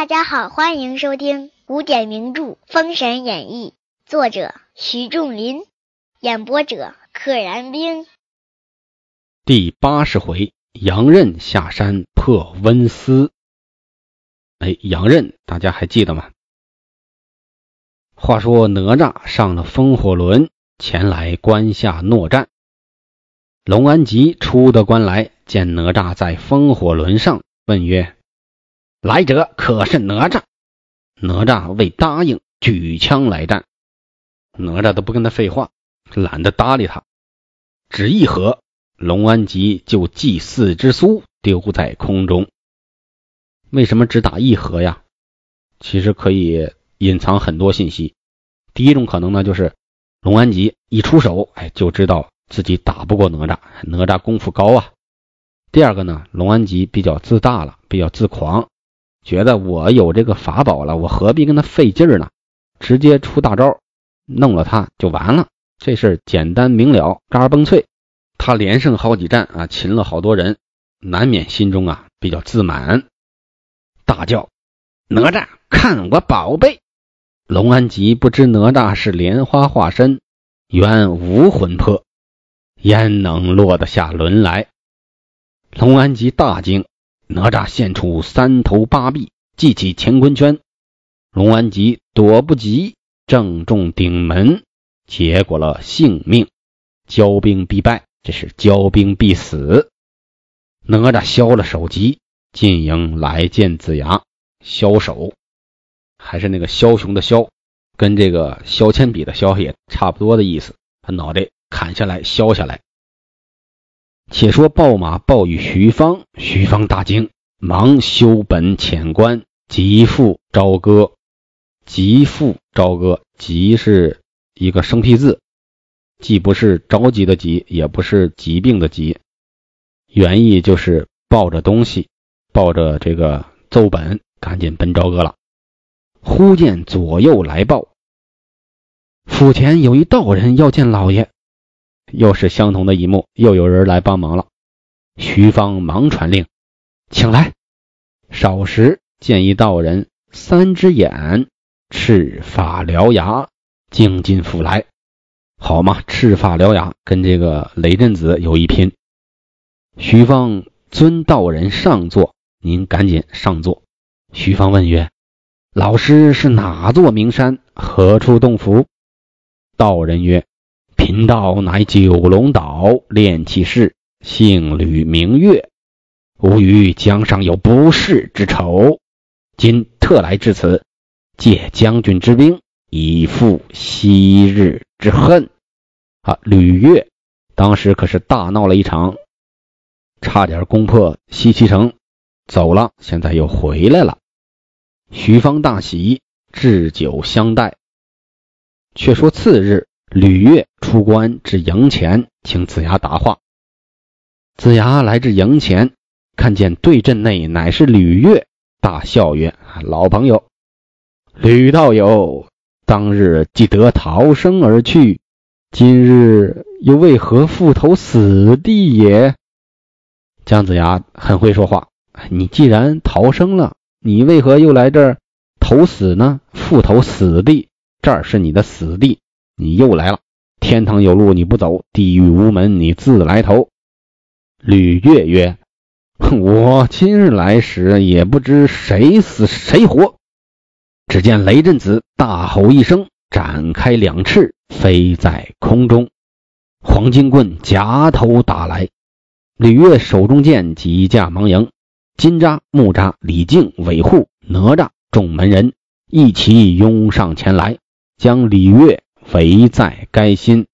大家好，欢迎收听古典名著《封神演义》，作者徐仲林，演播者可燃冰。第八十回，杨任下山破温司。哎，杨任，大家还记得吗？话说哪吒上了风火轮，前来关下诺战。龙安吉出得关来，见哪吒在风火轮上，问曰：“来者可是哪吒？”哪吒未答应，举枪来战。哪吒都不跟他废话，懒得搭理他。只一合，龙安吉就祭四之苏丢在空中。为什么只打一合呀？其实可以隐藏很多信息。第一种可能呢，就是龙安吉一出手，哎，就知道自己打不过哪吒，哪吒功夫高啊。第二个呢，龙安吉比较自大了，比较自狂，觉得我有这个法宝了，我何必跟他费劲儿呢？直接出大招，弄了他就完了。这事简单明了，嘎嘣脆。他连胜好几战啊，擒了好多人，难免心中啊比较自满，大叫：“哪吒，看我宝贝！”龙安吉不知哪吒是莲花化身，原无魂魄，焉能落得下轮来？龙安吉大惊，哪吒现出三头八臂，系起乾坤圈，龙安吉躲不及，正中顶门，结果了性命，骄兵必败，这是骄兵必死。哪吒削了首级，进营来见子牙，削首。还是那个枭雄的枭，跟这个削铅笔的削也差不多的意思。把脑袋砍下来，削下来。且说报马报与徐芳，徐芳大惊，忙修本遣官，急赴朝歌。急赴朝歌，急是一个生僻字，既不是着急的急，也不是疾病的疾，原意就是抱着东西，抱着这个奏本，赶紧奔朝歌了。忽见左右来报，府前有一道人要见老爷。又是相同的一幕，又有人来帮忙了。徐芳忙传令，请来。少时见一道人，三只眼，赤发獠牙，径进府来。好嘛，赤发獠牙跟这个雷震子有一拼。徐芳尊道人上座，您赶紧上座。徐芳问曰。老师是哪座名山？何处洞府？道人曰：“贫道乃九龙岛炼气士，姓吕名月。吾于江上有不世之仇，今特来至此，借将军之兵，以复昔日之恨。”啊，吕月当时可是大闹了一场，差点攻破西岐城，走了，现在又回来了。徐芳大喜，置酒相待。却说次日，吕月出关至营前，请子牙答话。子牙来至营前，看见对阵内乃是吕月，大笑曰：“老朋友，吕道友，当日既得逃生而去，今日又为何复投死地也？”姜子牙很会说话，你既然逃生了。你为何又来这儿投死呢？复投死地，这儿是你的死地，你又来了。天堂有路你不走，地狱无门你自来投。吕月曰：“我今日来时也不知谁死谁活。”只见雷震子大吼一声，展开两翅飞在空中，黄金棍夹头打来。吕月手中剑急架忙迎。金吒、木吒、李靖、韦护、哪吒众门人一齐拥上前来，将李月肥在该心。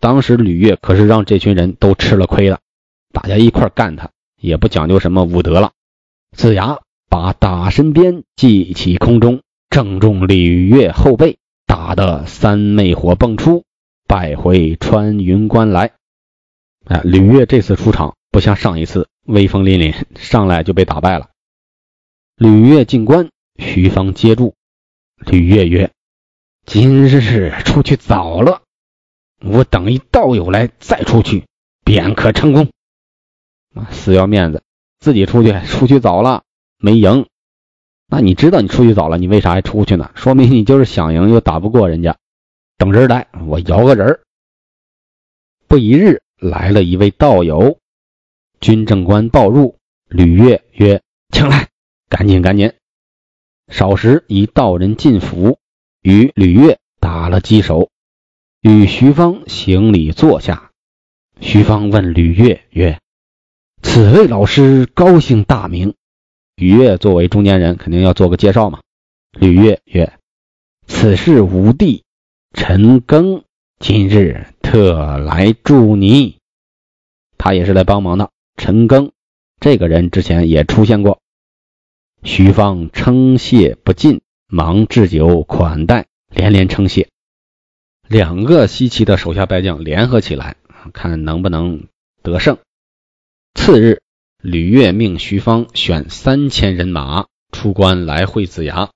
当时吕月可是让这群人都吃了亏了，大家一块干他，也不讲究什么武德了。子牙把打身鞭系起空中，正中吕月后背，打得三昧火迸出，败回穿云关来。哎，吕月这次出场不像上一次。威风凛凛，上来就被打败了。吕月进关，徐芳接住。吕月曰：“今日是出去早了，我等一道友来再出去，便可成功。啊，死要面子，自己出去，出去早了没赢。那你知道你出去早了，你为啥还出去呢？说明你就是想赢又打不过人家。等人来，我摇个人儿。不一日，来了一位道友，军政官报入，吕岳曰：“请来，赶紧赶紧。”少时，一道人进府，与吕月打了几手，与徐芳行礼坐下。徐芳问吕月曰：“此位老师高姓大名？”吕月作为中间人，肯定要做个介绍嘛。吕月曰：“此事吾弟陈庚今日特来助你，他也是来帮忙的。陈庚这个人之前也出现过。”徐芳称谢不尽，忙置酒款待，连连称谢。两个西岐的手下败将联合起来，看能不能得胜。次日，吕岳命徐芳选三千人马出关来会子牙。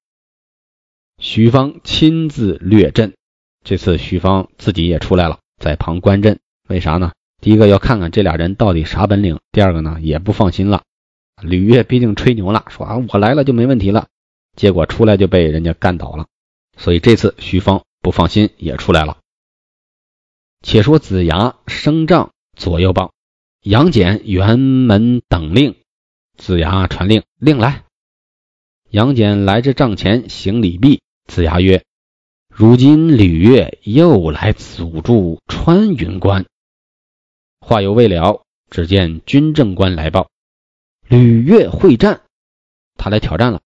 徐芳亲自略阵，这次徐芳自己也出来了，在旁观阵。为啥呢？第一个要看看这俩人到底啥本领，第二个呢也不放心了。吕岳毕竟吹牛了，说啊我来了就没问题了，结果出来就被人家干倒了，所以这次徐芳不放心也出来了。且说子牙升帐左右棒，杨戬辕门等令，子牙传令，令来。杨戬来至帐前行礼毕，子牙曰：“如今吕岳又来阻住穿云关。”话犹未了，只见军政官来报。吕岳会战，他来挑战了。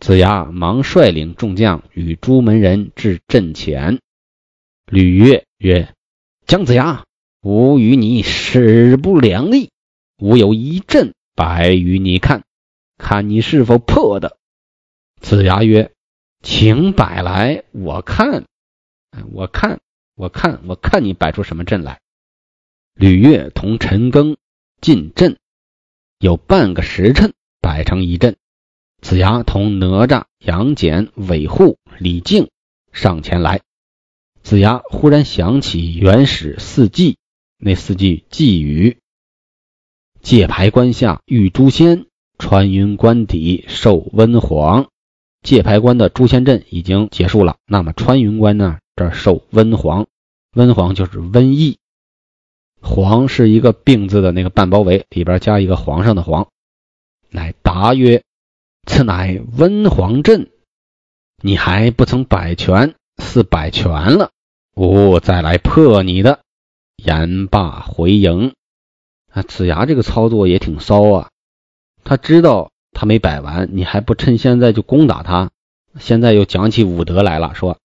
子牙忙率领众将与朱门人至阵前。吕岳曰：“姜子牙，吾与你势不两立，吾有一阵摆与你看，看你是否破的。”子牙曰：“请摆来，我看，我看，我看，我看你摆出什么阵来。”吕岳同陈庚进阵。有半个时辰，摆成一阵。子牙同哪吒、杨戬、韦护、李靖上前来。子牙忽然想起原始四季，那四季寄语：界牌关下遇诛仙，穿云关底受温黄。界牌关的诛仙阵已经结束了，那么穿云关呢？这受温黄，温黄就是瘟疫。黄是一个病字的那个半包围，里边加一个皇上的皇。乃答曰：“此乃温黄阵，你还不曾摆拳，似摆拳了，吾再来破你的。”言罢回营。啊，子牙这个操作也挺骚啊！他知道他没摆完，你还不趁现在就攻打他？现在又讲起武德来了，说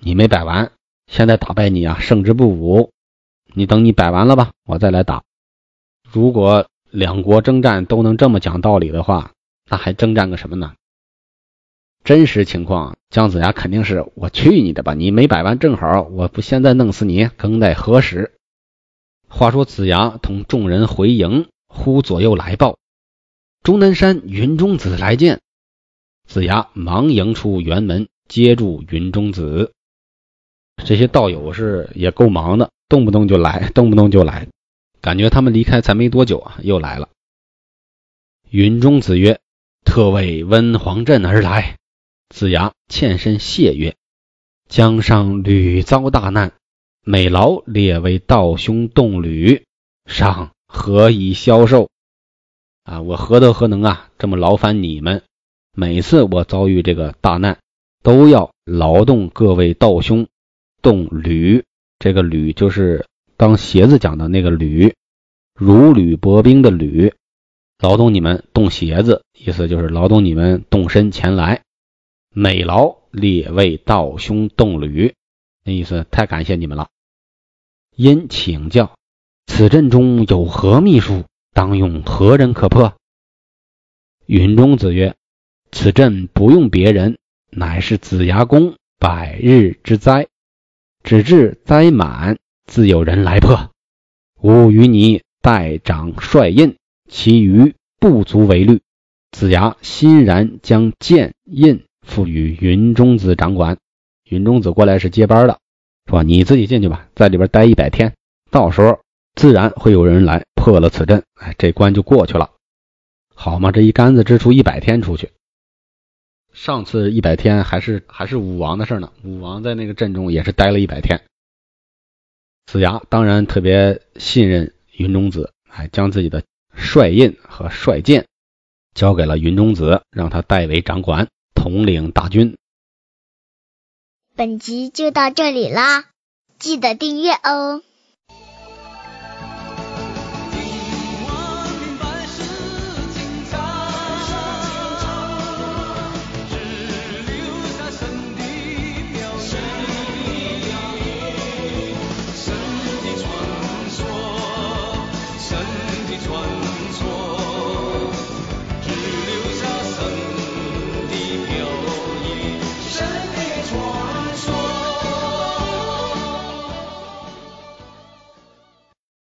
你没摆完，现在打败你啊，胜之不武。你等你摆完了吧，我再来打。如果两国征战都能这么讲道理的话，那还征战个什么呢？真实情况，姜子牙肯定是我去你的吧！你没摆完，正好我不现在弄死你，更待何时？话说子牙同众人回营，忽左右来报，终南山云中子来见。子牙忙迎出辕门，接住云中子。这些道友是也够忙的。动不动就来，动不动就来，感觉他们离开才没多久啊，又来了。云中子曰：“特为温黄镇而来。”子牙欠身谢曰：“江上屡遭大难，每劳列为道兄动旅，上何以消受？啊，我何德何能啊，这么劳烦你们？每次我遭遇这个大难，都要劳动各位道兄动旅。”这个履就是当鞋子讲的那个履，如履薄冰的履，劳动你们动鞋子，意思就是劳动你们动身前来。美劳列位道兄动履，那意思太感谢你们了。因请教，此阵中有何秘术？当用何人可破？云中子曰：此阵不用别人，乃是子牙宫百日之灾。只至灾满，自有人来破。吾与你代掌帅印，其余不足为虑。子牙欣然将剑印赋予云中子掌管。云中子过来是接班的，说你自己进去吧，在里边待一百天，到时候自然会有人来破了此阵，哎，这关就过去了。好嘛，这一杆子支出一百天出去。上次一百天还是还是武王的事呢，武王在那个阵中也是待了一百天。子牙当然特别信任云中子，哎，将自己的帅印和帅剑交给了云中子，让他代为掌管，统领大军。本集就到这里啦，记得订阅哦。只留下神的。